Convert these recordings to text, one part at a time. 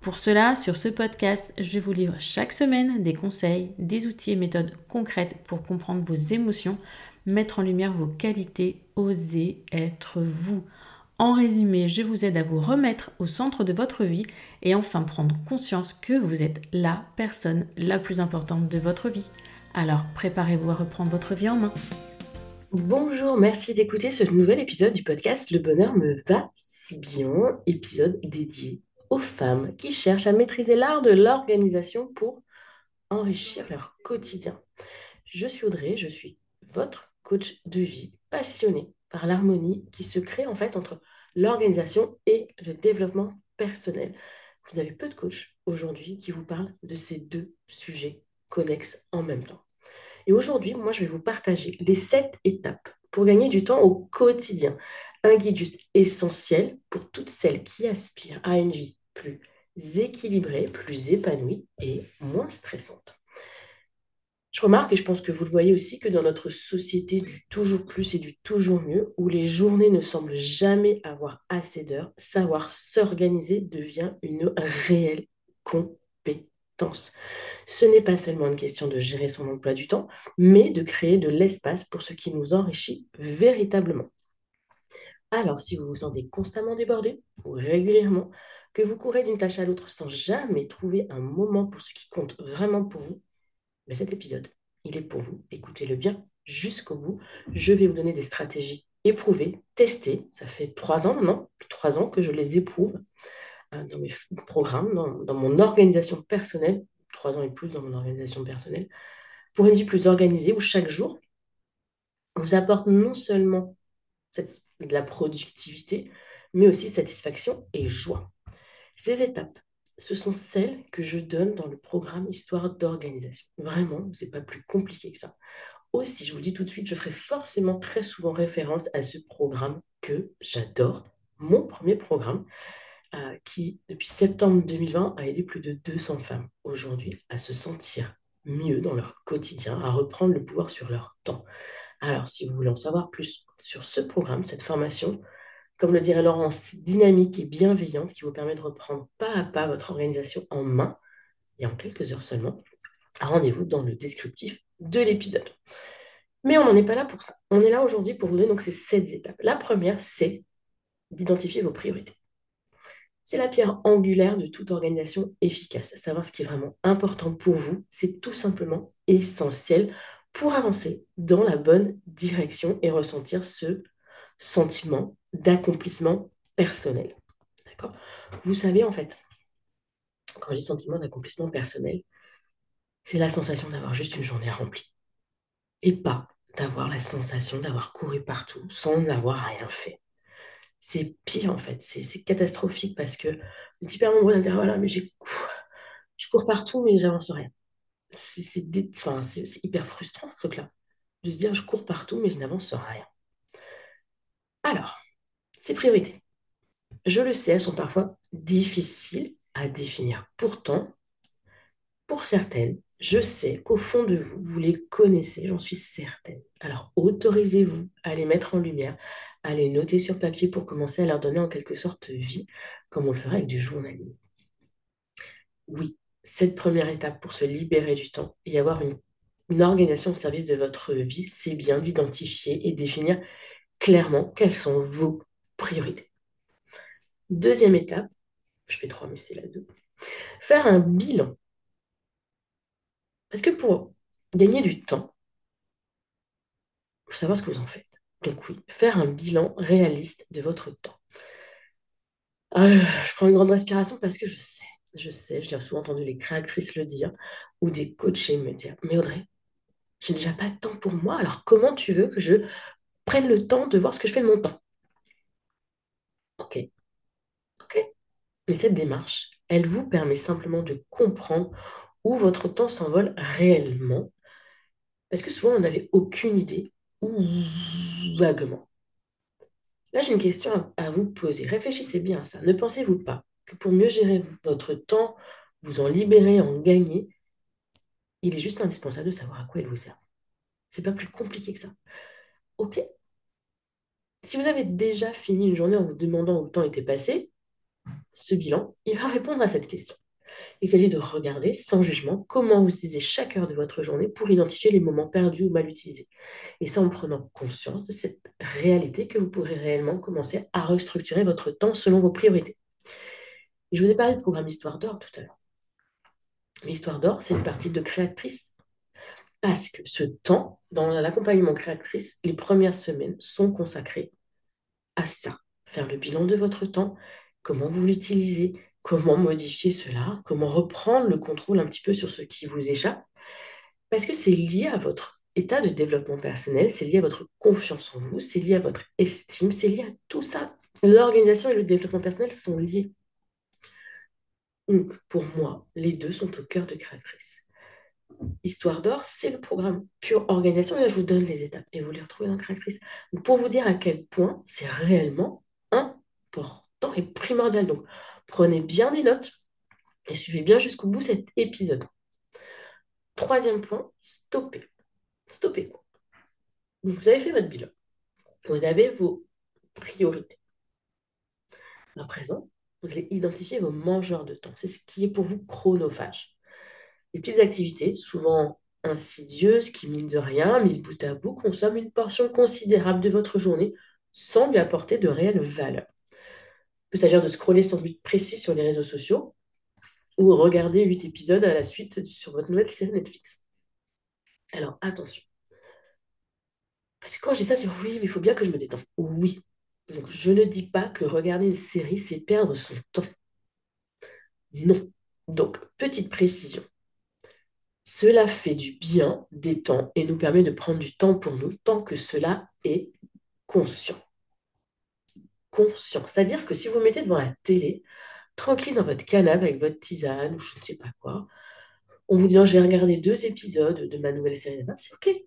Pour cela, sur ce podcast, je vous livre chaque semaine des conseils, des outils et méthodes concrètes pour comprendre vos émotions, mettre en lumière vos qualités, oser être vous. En résumé, je vous aide à vous remettre au centre de votre vie et enfin prendre conscience que vous êtes la personne la plus importante de votre vie. Alors préparez-vous à reprendre votre vie en main. Bonjour, merci d'écouter ce nouvel épisode du podcast Le bonheur me va si bien, épisode dédié aux femmes qui cherchent à maîtriser l'art de l'organisation pour enrichir leur quotidien. Je suis Audrey, je suis votre coach de vie, passionné par l'harmonie qui se crée en fait entre l'organisation et le développement personnel. Vous avez peu de coachs aujourd'hui qui vous parlent de ces deux sujets connexes en même temps. Et aujourd'hui, moi, je vais vous partager les sept étapes pour gagner du temps au quotidien. Un guide juste essentiel pour toutes celles qui aspirent à une vie plus équilibrée, plus épanouie et moins stressante. Je remarque, et je pense que vous le voyez aussi, que dans notre société du toujours plus et du toujours mieux, où les journées ne semblent jamais avoir assez d'heures, savoir s'organiser devient une réelle compétence. Ce n'est pas seulement une question de gérer son emploi du temps, mais de créer de l'espace pour ce qui nous enrichit véritablement. Alors, si vous vous sentez constamment débordé ou régulièrement, que vous courez d'une tâche à l'autre sans jamais trouver un moment pour ce qui compte vraiment pour vous, mais cet épisode, il est pour vous. Écoutez-le bien jusqu'au bout. Je vais vous donner des stratégies éprouvées, testées. Ça fait trois ans maintenant, trois ans que je les éprouve euh, dans mes programmes, dans, mon organisation personnelle, trois ans et plus dans mon organisation personnelle, pour une vie plus organisée où chaque jour vous apporte non seulement de la productivité, mais aussi satisfaction et joie. Ces étapes, ce sont celles que je donne dans le programme Histoire d'organisation. Vraiment, ce n'est pas plus compliqué que ça. Aussi, je vous dis tout de suite, je ferai forcément très souvent référence à ce programme que j'adore, mon premier programme, euh, qui, depuis septembre 2020, a aidé plus de 200 femmes aujourd'hui à se sentir mieux dans leur quotidien, à reprendre le pouvoir sur leur temps. Alors, si vous voulez en savoir plus sur ce programme, cette formation, comme le dirait Laurence, dynamique et bienveillante qui vous permet de reprendre pas à pas votre organisation en main et en quelques heures seulement. Rendez-vous dans le descriptif de l'épisode. Mais on n'en est pas là pour ça. On est là aujourd'hui pour vous donner ces sept étapes. La première, c'est d'identifier vos priorités. C'est la pierre angulaire de toute organisation efficace. Savoir ce qui est vraiment important pour vous, c'est tout simplement essentiel pour avancer dans la bonne direction et ressentir ce sentiment d'accomplissement personnel. D'accord? Vous savez, en fait, quand dis sentiment d'accomplissement personnel, c'est la sensation d'avoir juste une journée remplie. Et pas d'avoir la sensation d'avoir couru partout sans n'avoir rien fait. C'est pire en fait, c'est catastrophique parce que êtes hyper nombreux à dire voilà, mais j'ai je cours partout mais j'avance rien. C'est hyper frustrant ce truc-là. De se dire je cours partout mais je n'avance rien. Alors, ces priorités, je le sais, elles sont parfois difficiles à définir. Pourtant, pour certaines, je sais qu'au fond de vous, vous les connaissez, j'en suis certaine. Alors, autorisez-vous à les mettre en lumière, à les noter sur papier pour commencer à leur donner en quelque sorte vie, comme on le ferait avec du journaling. Oui, cette première étape pour se libérer du temps et avoir une, une organisation au service de votre vie, c'est bien d'identifier et définir clairement quelles sont vos priorités. Deuxième étape, je fais trois, mais c'est la deux, faire un bilan. Parce que pour gagner du temps, il faut savoir ce que vous en faites. Donc oui, faire un bilan réaliste de votre temps. Ah, je prends une grande respiration parce que je sais, je sais, j'ai souvent entendu les créatrices le dire ou des coachés me dire, mais Audrey, j'ai déjà pas de temps pour moi, alors comment tu veux que je prenne le temps de voir ce que je fais de mon temps? Ok. Mais cette démarche, elle vous permet simplement de comprendre où votre temps s'envole réellement. Parce que souvent, on n'avait aucune idée, ou vaguement. Là, j'ai une question à vous poser. Réfléchissez bien à ça. Ne pensez-vous pas que pour mieux gérer votre temps, vous en libérer, en gagner, il est juste indispensable de savoir à quoi il vous sert? C'est pas plus compliqué que ça. Ok Si vous avez déjà fini une journée en vous demandant où le temps était passé, ce bilan, il va répondre à cette question. Il s'agit de regarder sans jugement comment vous utilisez chaque heure de votre journée pour identifier les moments perdus ou mal utilisés. Et c'est en prenant conscience de cette réalité que vous pourrez réellement commencer à restructurer votre temps selon vos priorités. je vous ai parlé du programme Histoire d'or tout à l'heure. L'Histoire d'or, c'est une partie de créatrice. Parce que ce temps, dans l'accompagnement créatrice, les premières semaines sont consacrées à ça. Faire le bilan de votre temps, comment vous l'utilisez, comment modifier cela, comment reprendre le contrôle un petit peu sur ce qui vous échappe, parce que c'est lié à votre état de développement personnel, c'est lié à votre confiance en vous, c'est lié à votre estime, c'est lié à tout ça. L'organisation et le développement personnel sont liés. Donc, pour moi, les deux sont au cœur de créatrice. Histoire d'or, c'est le programme pure organisation. Là, je vous donne les étapes et vous les retrouvez dans créatrice. pour vous dire à quel point c'est réellement important et primordial. Donc, Prenez bien des notes et suivez bien jusqu'au bout cet épisode. Troisième point, stoppez. Stoppez. vous avez fait votre bilan. Vous avez vos priorités. À présent, vous allez identifier vos mangeurs de temps. C'est ce qui est pour vous chronophage. Les petites activités, souvent insidieuses, qui, mine de rien, mises bout à bout, consomment une portion considérable de votre journée sans lui apporter de réelle valeur peut s'agir de scroller sans but précis sur les réseaux sociaux ou regarder huit épisodes à la suite sur votre nouvelle série Netflix. Alors attention. Parce que quand je dis ça, tu dis oui, mais il faut bien que je me détende. Oui. Donc je ne dis pas que regarder une série, c'est perdre son temps. Non. Donc, petite précision. Cela fait du bien, détend et nous permet de prendre du temps pour nous tant que cela est conscient conscient. C'est-à-dire que si vous mettez devant la télé, tranquille dans votre canapé avec votre tisane ou je ne sais pas quoi, en vous disant je vais regarder deux épisodes de ma nouvelle série, c'est OK.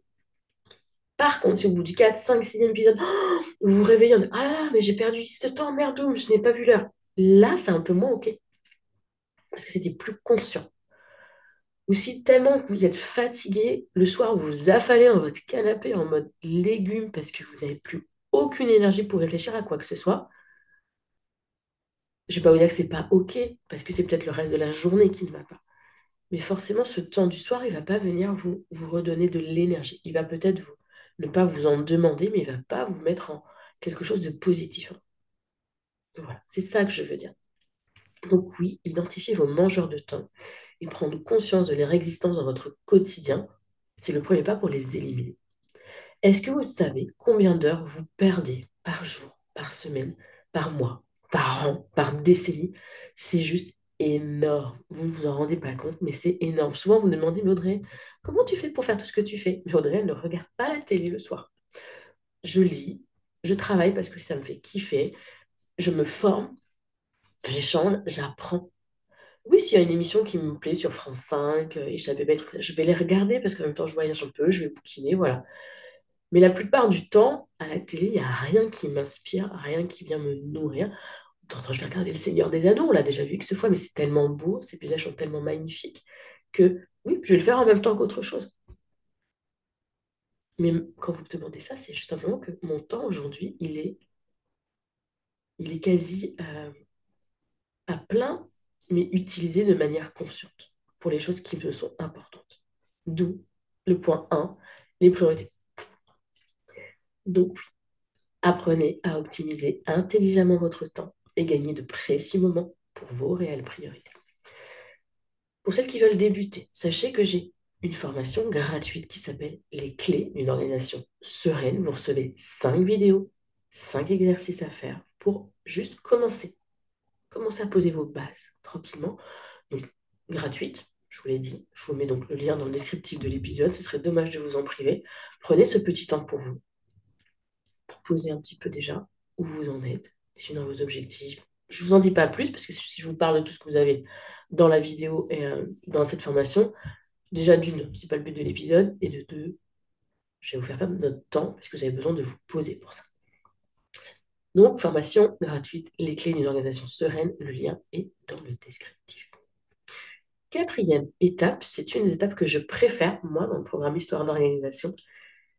Par contre, si au bout du 4, 5, 6 épisode, vous vous réveillez en disant Ah, mais j'ai perdu ce temps, merde, je n'ai pas vu l'heure. Là, c'est un peu moins OK. Parce que c'était plus conscient. Ou si tellement vous êtes fatigué, le soir, vous vous affalez dans votre canapé en mode légumes parce que vous n'avez plus aucune énergie pour réfléchir à quoi que ce soit, je ne vais pas vous dire que c'est pas OK, parce que c'est peut-être le reste de la journée qui ne va pas. Mais forcément, ce temps du soir, il ne va pas venir vous, redonner de l'énergie. Il va peut-être ne pas vous en demander, mais il ne va pas vous mettre en quelque chose de positif. Voilà, c'est ça que je veux dire. Donc oui, identifiez vos mangeurs de temps et prendre conscience de leur existence dans votre quotidien, c'est le premier pas pour les éliminer. Est-ce que vous savez combien d'heures vous perdez par jour, par semaine, par mois, par an, par décennie? C'est juste énorme. Vous ne vous en rendez pas compte, mais c'est énorme. Souvent, vous demandez, Audrey, comment tu fais pour faire tout ce que tu fais? Mais Audrey, elle ne regarde pas la télé le soir. Je lis, je travaille parce que ça me fait kiffer, je me forme, j'échange, j'apprends. Oui, s'il y a une émission qui me plaît sur France 5, et je vais les regarder parce qu'en même temps, je voyage un peu, je vais bouquiner, voilà. Mais la plupart du temps, à la télé, il n'y a rien qui m'inspire, rien qui vient me nourrir. De je vais regarder Le Seigneur des Anneaux, on l'a déjà vu que ce fois, mais c'est tellement beau, ces paysages sont tellement magnifiques que oui, je vais le faire en même temps qu'autre chose. Mais quand vous me demandez ça, c'est juste simplement que mon temps aujourd'hui, il est, il est quasi euh, à plein, mais utilisé de manière consciente pour les choses qui me sont importantes. D'où le point 1, les priorités. Donc, apprenez à optimiser intelligemment votre temps et gagner de précieux moments pour vos réelles priorités. Pour celles qui veulent débuter, sachez que j'ai une formation gratuite qui s'appelle Les clés d'une organisation sereine. Vous recevez 5 vidéos, 5 exercices à faire pour juste commencer. Commencez à poser vos bases tranquillement. Donc, gratuite, je vous l'ai dit. Je vous mets donc le lien dans le descriptif de l'épisode. Ce serait dommage de vous en priver. Prenez ce petit temps pour vous, pour poser un petit peu déjà où vous en êtes, dans vos objectifs. Je ne vous en dis pas plus parce que si je vous parle de tout ce que vous avez dans la vidéo et euh, dans cette formation, déjà d'une, ce n'est pas le but de l'épisode, et de deux, je vais vous faire perdre notre temps parce que vous avez besoin de vous poser pour ça. Donc, formation gratuite, les clés d'une organisation sereine, le lien est dans le descriptif. Quatrième étape, c'est une des étapes que je préfère, moi, dans le programme Histoire d'organisation,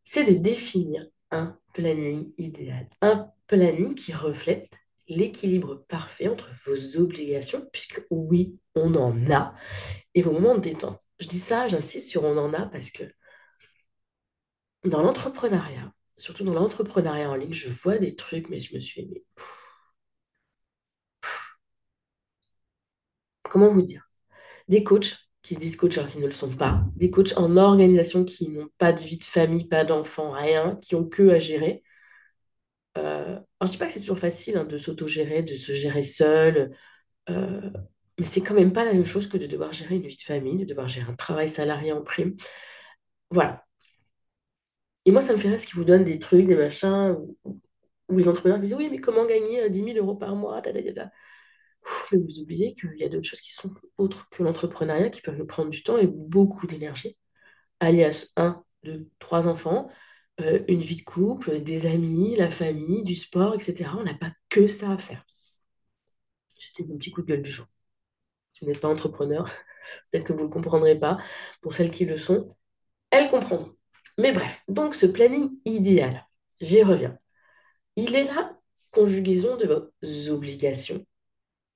c'est de définir un planning idéal. Un planning qui reflète l'équilibre parfait entre vos obligations, puisque oui, on en a, et vos moments de détente. Je dis ça, j'insiste sur on en a parce que dans l'entrepreneuriat, surtout dans l'entrepreneuriat en ligne, je vois des trucs, mais je me suis dit, comment vous dire? Des coachs qui se disent coachs alors qu'ils ne le sont pas, des coachs en organisation qui n'ont pas de vie de famille, pas d'enfants, rien, qui ont que à gérer. Euh, alors, je ne dis pas que c'est toujours facile hein, de s'autogérer, de se gérer seul, euh, mais c'est quand même pas la même chose que de devoir gérer une vie de famille, de devoir gérer un travail salarié en prime. Voilà. Et moi, ça me fait rire ce qui vous donne des trucs, des machins, ou, les entrepreneurs disent oui, mais comment gagner 10 euh, 000 euros par mois Mais vous oubliez qu'il y a d'autres choses qui sont autres que l'entrepreneuriat, qui peuvent nous prendre du temps et beaucoup d'énergie. Alias 1, 2, 3 enfants, euh, une vie de couple, des amis, la famille, du sport, etc. On n'a pas que ça à faire. C'était mon petit coup de gueule du jour. Si vous n'êtes pas entrepreneur, peut-être que vous ne le comprendrez pas. Pour celles qui le sont, elles comprendront. Mais bref, donc ce planning idéal, j'y reviens. Il est la conjugaison de vos obligations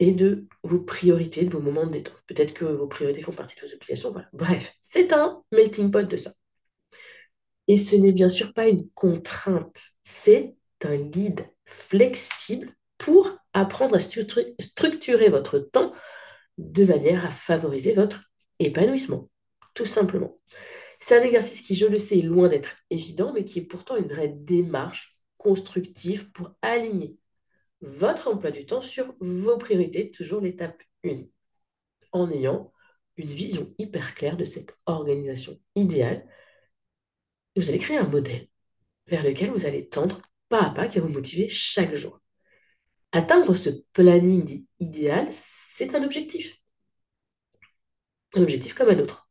et de vos priorités, de vos moments de détente. Peut-être que vos priorités font partie de vos obligations. Voilà. Bref, c'est un melting pot de ça. Et ce n'est bien sûr pas une contrainte, c'est un guide flexible pour apprendre à structurer votre temps de manière à favoriser votre épanouissement, tout simplement. C'est un exercice qui, je le sais, est loin d'être évident, mais qui est pourtant une vraie démarche constructive pour aligner votre emploi du temps sur vos priorités, toujours l'étape 1, en ayant une vision hyper claire de cette organisation idéale. Vous allez créer un modèle vers lequel vous allez tendre pas à pas qui va vous motiver chaque jour. Atteindre ce planning idéal, c'est un objectif. Un objectif comme un autre.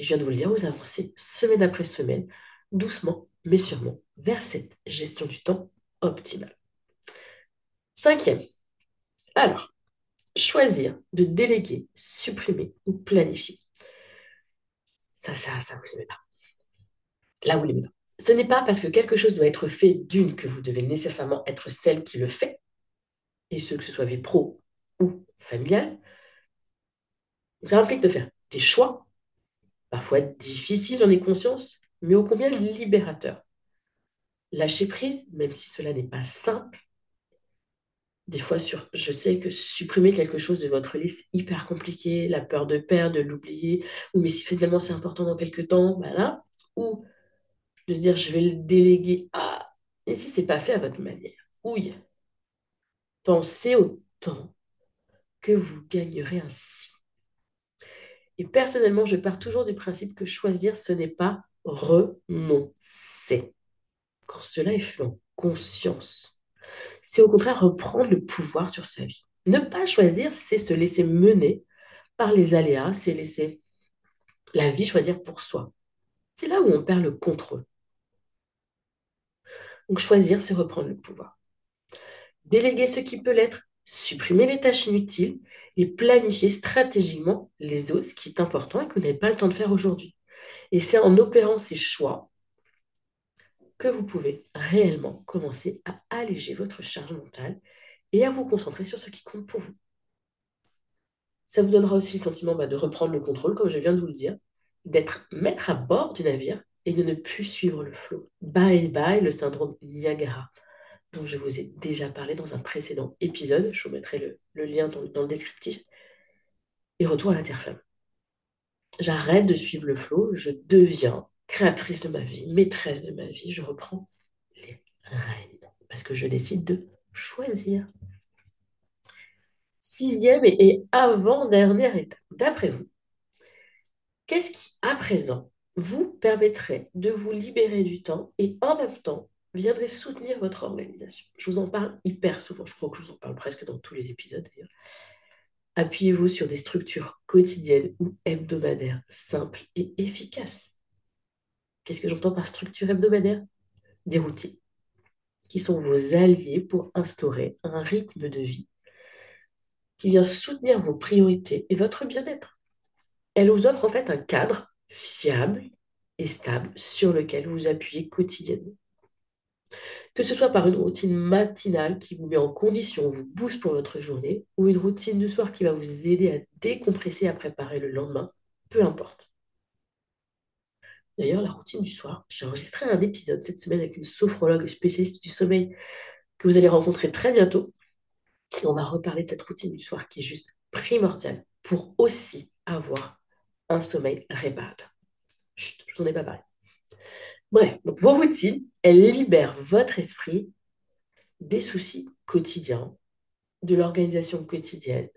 Je viens de vous le dire, vous avancez semaine après semaine, doucement, mais sûrement, vers cette gestion du temps optimale. Cinquième. Alors, choisir de déléguer, supprimer ou planifier. Ça, ça, ça, vous n'aimez pas. Là, vous l'aimez pas. Ce n'est pas parce que quelque chose doit être fait d'une que vous devez nécessairement être celle qui le fait, et ce que ce soit vie pro ou familiale, ça implique de faire des choix, parfois difficiles, j'en ai conscience, mais ô combien libérateurs. Lâcher prise, même si cela n'est pas simple, des fois, sur, je sais que supprimer quelque chose de votre liste hyper compliqué, la peur de perdre, de l'oublier, ou mais si finalement c'est important dans quelques temps, voilà, ou de se dire je vais le déléguer à, et si c'est pas fait à votre manière, ouille, pensez au temps que vous gagnerez ainsi. Et personnellement, je pars toujours du principe que choisir, ce n'est pas renoncer. Quand cela est fait en conscience, c'est au contraire reprendre le pouvoir sur sa vie. Ne pas choisir, c'est se laisser mener par les aléas, c'est laisser la vie choisir pour soi. C'est là où on perd le contrôle. Donc choisir, c'est reprendre le pouvoir. Déléguer ce qui peut l'être, supprimer les tâches inutiles et planifier stratégiquement les autres, ce qui est important et que vous n'avez pas le temps de faire aujourd'hui. Et c'est en opérant ces choix que vous pouvez réellement commencer à alléger votre charge mentale et à vous concentrer sur ce qui compte pour vous. Ça vous donnera aussi le sentiment bah, de reprendre le contrôle, comme je viens de vous le dire, d'être maître à bord du navire et de ne plus suivre le flot. Bye bye le syndrome Niagara dont je vous ai déjà parlé dans un précédent épisode. Je vous mettrai le, lien dans, le descriptif. Et retour à la terre ferme. J'arrête de suivre le flot, je deviens créatrice de ma vie, maîtresse de ma vie, je reprends les rênes parce que je décide de choisir. Sixième et avant-dernière étape, d'après vous, qu'est-ce qui, à présent, vous permettrait de vous libérer du temps et en même temps viendrait soutenir votre organisation Je vous en parle hyper souvent, je crois que je vous en parle presque dans tous les épisodes d'ailleurs. Appuyez-vous sur des structures quotidiennes ou hebdomadaires simples et efficaces. Qu'est-ce que j'entends par structure hebdomadaire Des routines qui sont vos alliés pour instaurer un rythme de vie qui vient soutenir vos priorités et votre bien-être. Elle vous offre en fait un cadre fiable et stable sur lequel vous appuyez quotidiennement. Que ce soit par une routine matinale qui vous met en condition, vous booste pour votre journée, ou une routine du soir qui va vous aider à décompresser à préparer le lendemain, peu importe. D'ailleurs, la routine du soir, j'ai enregistré un épisode cette semaine avec une sophrologue spécialiste du sommeil que vous allez rencontrer très bientôt. Et on va reparler de cette routine du soir qui est juste primordiale pour aussi avoir un sommeil réparateur. Chut, je n'en ai pas parlé. Bref, donc vos routines, elles libèrent votre esprit des soucis quotidiens, de l'organisation quotidienne,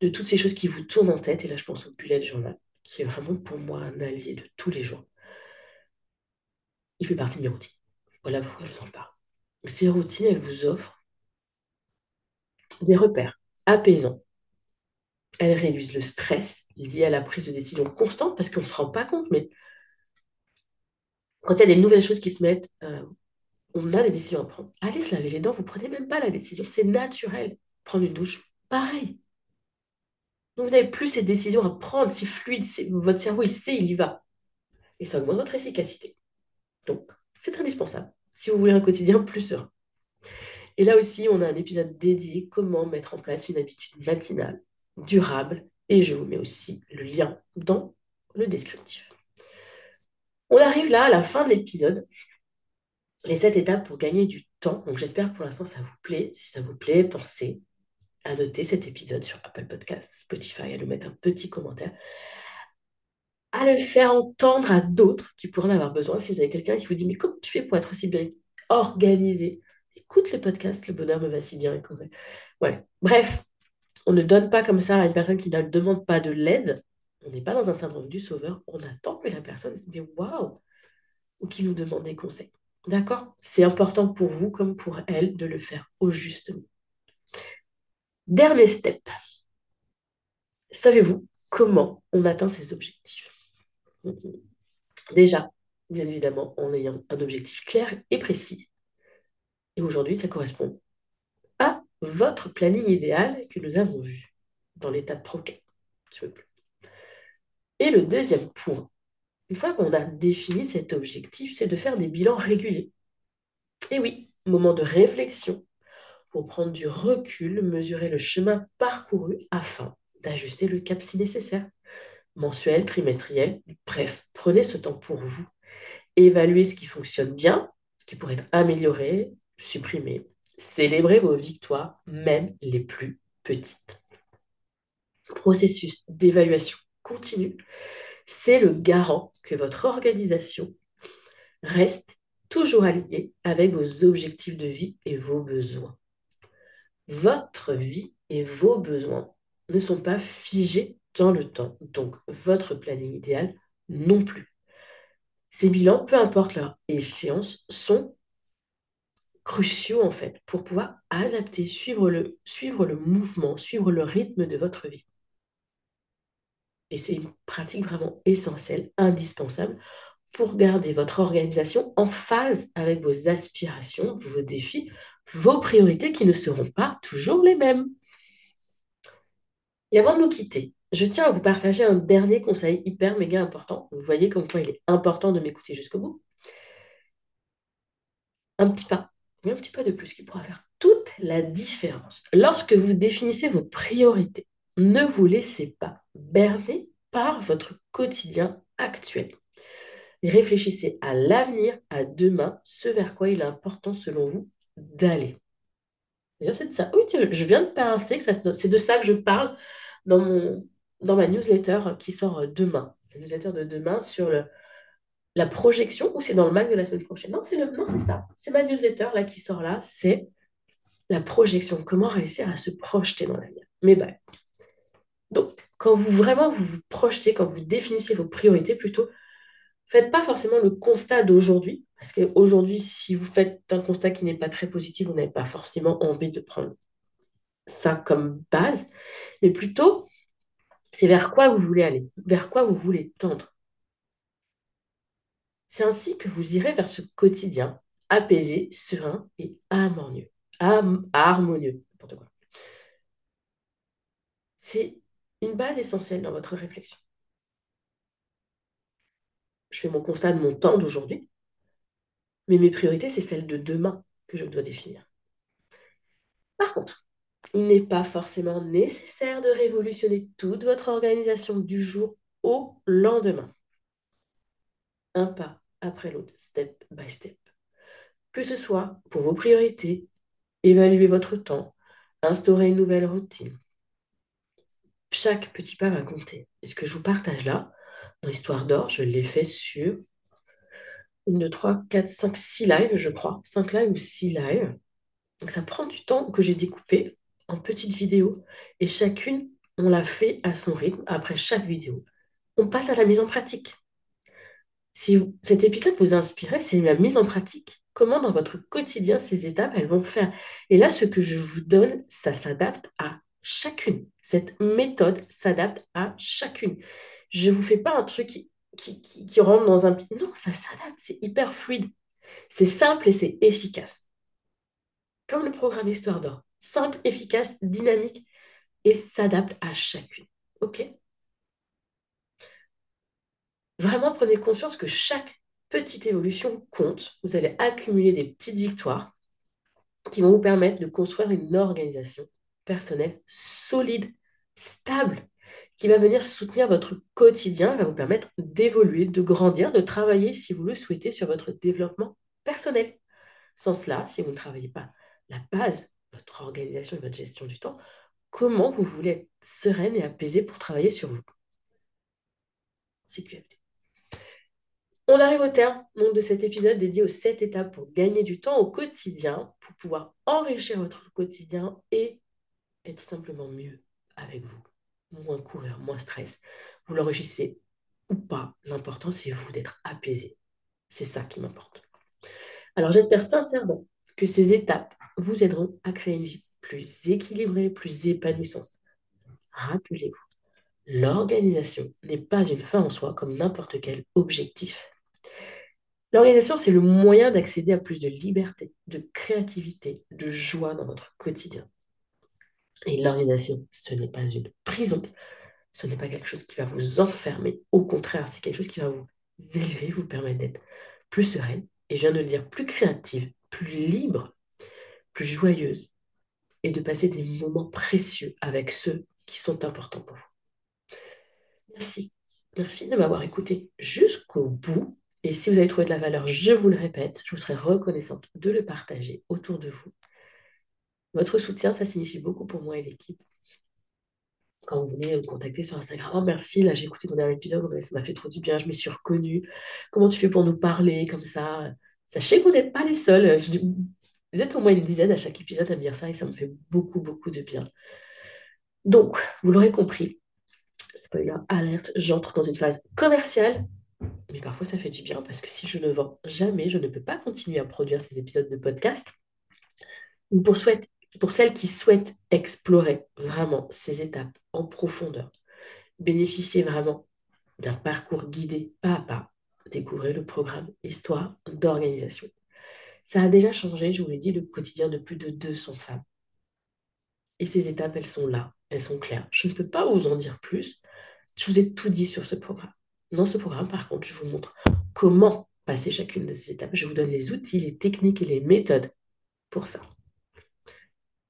de toutes ces choses qui vous tournent en tête. Et là, je pense au bullet journal, qui est vraiment pour moi un allié de tous les jours il fait partie de mes routines. Voilà pourquoi je vous en parle. Ces routines, elles vous offrent des repères apaisants. Elles réduisent le stress lié à la prise de décision constante parce qu'on ne se rend pas compte, mais quand il y a des nouvelles choses qui se mettent, euh, on a des décisions à prendre. Allez se laver les dents, vous ne prenez même pas la décision, c'est naturel. Prendre une douche, pareil. Donc vous n'avez plus ces décisions à prendre, c'est fluide, votre cerveau il sait, il y va. Et ça augmente votre efficacité. Donc, c'est indispensable si vous voulez un quotidien plus serein. Et là aussi, on a un épisode dédié comment mettre en place une habitude matinale, durable, et je vous mets aussi le lien dans le descriptif. On arrive là à la fin de l'épisode. Les sept étapes pour gagner du temps. Donc j'espère pour l'instant ça vous plaît. Si ça vous plaît, pensez à noter cet épisode sur Apple Podcast, Spotify, à nous mettre un petit commentaire à le faire entendre à d'autres qui pourraient en avoir besoin. Si vous avez quelqu'un qui vous dit, mais comment tu fais pour être aussi bien organisé? Écoute le podcast, le bonheur me va si bien. Ouais. Bref, on ne donne pas comme ça à une personne qui ne demande pas de l'aide. On n'est pas dans un syndrome du sauveur. On attend que la personne se dise, waouh, ou qui nous demande des conseils. D'accord? C'est important pour vous comme pour elle de le faire au juste Dernier step. Savez-vous comment on atteint ses objectifs? Déjà, bien évidemment, en ayant un objectif clair et précis. Et aujourd'hui, ça correspond à votre planning idéal que nous avons vu dans l'étape proquet. Et le deuxième point, une fois qu'on a défini cet objectif, c'est de faire des bilans réguliers. Et oui, moment de réflexion pour prendre du recul, mesurer le chemin parcouru afin d'ajuster le cap si nécessaire mensuel, trimestriel. Bref, prenez ce temps pour vous. Évaluez ce qui fonctionne bien, ce qui pourrait être amélioré, supprimé. Célébrez vos victoires, même les plus petites. Processus d'évaluation continue, c'est le garant que votre organisation reste toujours alignée avec vos objectifs de vie et vos besoins. Votre vie et vos besoins ne sont pas figés dans le temps. Donc, votre planning idéal non plus. Ces bilans, peu importe leur échéance, sont cruciaux en fait pour pouvoir adapter, suivre le, suivre le mouvement, suivre le rythme de votre vie. Et c'est une pratique vraiment essentielle, indispensable pour garder votre organisation en phase avec vos aspirations, vos défis, vos priorités qui ne seront pas toujours les mêmes. Et avant de nous quitter, je tiens à vous partager un dernier conseil hyper méga important. Vous voyez comme quoi il est important de m'écouter jusqu'au bout. Un petit pas, mais un petit pas de plus qui pourra faire toute la différence. Lorsque vous définissez vos priorités, ne vous laissez pas berner par votre quotidien actuel. réfléchissez à l'avenir, à demain, ce vers quoi il est important selon vous d'aller. D'ailleurs, c'est de ça. Oui, je viens de penser que c'est de ça que je parle dans mon, dans ma newsletter qui sort demain. la newsletter de demain sur le, la projection ou c'est dans le mag de la semaine prochaine? Non, c'est le, c'est ça. C'est ma newsletter là qui sort là. C'est la projection. Comment réussir à se projeter dans l'avenir. Mais ben, donc, quand vous vraiment vous, projetez, quand vous définissez vos priorités, plutôt, faites pas forcément le constat d'aujourd'hui. Parce qu'aujourd'hui, si vous faites un constat qui n'est pas très positif, vous n'avez pas forcément envie de prendre ça comme base, mais plutôt, c'est vers quoi vous voulez aller, vers quoi vous voulez tendre. C'est ainsi que vous irez vers ce quotidien apaisé, serein et harmonieux. harmonieux, une base essentielle dans votre réflexion. Je fais mon constat de mon temps d'aujourd'hui, mais mes priorités, c'est celles de demain que je dois définir. Par contre, il n'est pas forcément nécessaire de révolutionner toute votre organisation du jour au lendemain. Un pas après l'autre, step by step. Que ce soit pour vos priorités, évaluer votre temps, instaurer une nouvelle routine. Chaque petit pas va compter. Et ce que je vous partage là, dans Histoire d'or, je l'ai fait sur une, deux, trois, quatre, cinq, six lives, je crois. Cinq lives ou six lives. Donc ça prend du temps que j'ai découpé en petites vidéos. Et chacune, on l'a fait à son rythme après chaque vidéo. On passe à la mise en pratique. Si cet épisode vous a inspiré, c'est la mise en pratique. Comment dans votre quotidien ces étapes, elles vont faire? Et là, ce que je vous donne, ça s'adapte à chacune. Cette méthode s'adapte à chacune. Je ne vous fais pas un truc qui, qui, rentre dans un... Non, ça s'adapte, c'est hyper fluide. C'est simple et c'est efficace. Comme le programme Histoire d'Or simple, efficace, dynamique et s'adapte à chacune. OK? Vraiment, prenez conscience que chaque petite évolution compte. Vous allez accumuler des petites victoires qui vont vous permettre de construire une organisation personnelle solide, stable, qui va venir soutenir votre quotidien, va vous permettre d'évoluer, de grandir, de travailler, si vous le souhaitez, sur votre développement personnel. Sans cela, si vous ne travaillez pas la base votre organisation et votre gestion du temps, comment vous voulez être sereine et apaisée pour travailler sur vous? CQFD. On arrive au terme donc, de cet épisode dédié aux 7 étapes pour gagner du temps au quotidien, pour pouvoir enrichir votre quotidien et être simplement mieux avec vous. Moins courir, moins stress. Vous l'enrichissez ou pas. L'important, c'est vous d'être apaisé. C'est ça qui m'importe. Alors j'espère sincèrement que ces étapes vous aideront à créer une vie plus équilibrée, plus épanouissante. Rappelez-vous, l'organisation n'est pas une fin en soi comme n'importe quel objectif. L'organisation, c'est le moyen d'accéder à plus de liberté, de créativité, de joie dans votre quotidien. Et l'organisation, ce n'est pas une prison, ce n'est pas quelque chose qui va vous enfermer. Au contraire, c'est quelque chose qui va vous élever, vous permettre d'être plus sereine, et je viens de le dire, plus créative, plus libre plus joyeuse et de passer des moments précieux avec ceux qui sont importants pour vous. Merci. Merci de m'avoir écouté jusqu'au bout. Et si vous avez trouvé de la valeur, je vous le répète, je vous serai reconnaissante de le partager autour de vous. Votre soutien, ça signifie beaucoup pour moi et l'équipe. Quand vous venez me contacter sur Instagram, oh, merci, là j'ai écouté ton dernier épisode, ça m'a fait trop du bien, je me suis reconnue. Comment tu fais pour nous parler comme ça? Sachez que vous n'êtes pas les seuls. Vous êtes au moins une dizaine à chaque épisode à me dire ça et ça me fait beaucoup, beaucoup de bien. Donc, vous l'aurez compris, spoiler alerte, j'entre dans une phase commerciale, mais parfois ça fait du bien parce que si je ne vends jamais, je ne peux pas continuer à produire ces épisodes de podcast. Pour, pour celles qui souhaitent explorer vraiment ces étapes en profondeur, bénéficier vraiment d'un parcours guidé pas à pas, découvrez le programme Histoire d'organisation. Ça a déjà changé, je vous l'ai dit, le quotidien de plus de 200 femmes. Et ces étapes, elles sont là, elles sont claires. Je ne peux pas vous en dire plus. Je vous ai tout dit sur ce programme. Dans ce programme, par contre, je vous montre comment passer chacune de ces étapes. Je vous donne les outils, les techniques et les méthodes pour ça.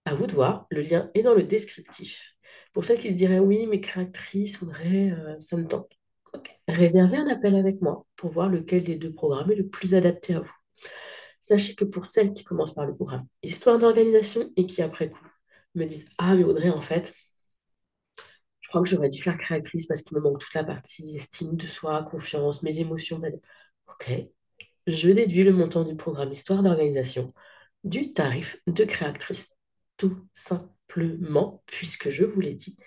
À vous de voir, le lien est dans le descriptif. Pour celles qui se diraient oui, mais créatrice, faudrait, euh, ça me tente. Réservez un appel avec moi pour voir lequel des deux programmes est le plus adapté à vous. Sachez que pour celles qui commencent par le programme Histoire d'organisation et qui après coup me disent Ah, mais Audrey, en fait, Je crois que j'aurais dû faire créatrice parce qu'il me manque toute la partie estime de soi, confiance, mes émotions. Ok, je déduis le montant du programme Histoire d'organisation du tarif de créatrice. Tout simplement, puisque je vous l'ai dit,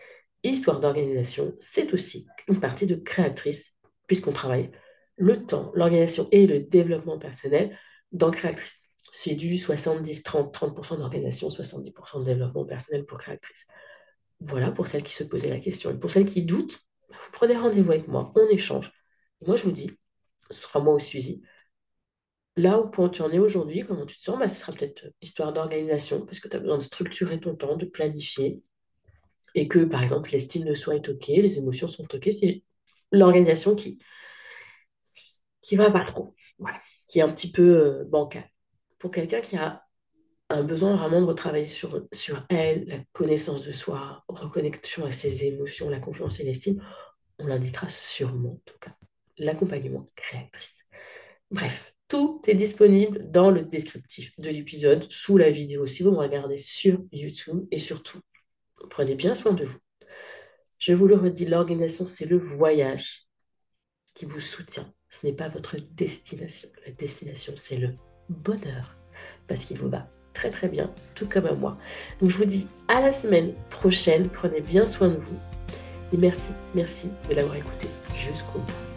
Histoire d'organisation, c'est aussi une partie de créatrice, puisqu'on travaille le temps, l'organisation et le développement personnel dans créatrice. C'est du 70-30, 30%, d'organisation, 70% de développement personnel pour créatrice. Voilà pour celles qui se posaient la question. Et pour celles qui doutent, bah, vous prenez rendez-vous avec moi, on échange. Et moi, je vous dis, ce sera moi au suivi. Là où tu en es aujourd'hui, comment tu te sens, bah, ce sera peut-être histoire d'organisation, parce que tu as besoin de structurer ton temps, de planifier, et que, par exemple, l'estime de soi est OK, les émotions sont OK, c'est l'organisation qui qui va pas trop, voilà, qui est un petit peu euh, bancal. Pour quelqu'un qui a un besoin vraiment de retravailler sur, sur elle, la connaissance de soi, reconnexion à ses émotions, la confiance et l'estime, on l'indiquera sûrement, en tout cas, l'accompagnement créatrice. Bref, tout est disponible dans le descriptif de l'épisode, sous la vidéo, si vous me regardez sur YouTube, et surtout, prenez bien soin de vous. Je vous le redis, l'organisation, c'est le voyage qui vous soutient. Ce n'est pas votre destination. La destination, c'est le bonheur, parce qu'il vous va très très bien, tout comme à moi. Donc je vous dis à la semaine prochaine, prenez bien soin de vous. Et merci, merci de l'avoir écouté jusqu'au bout.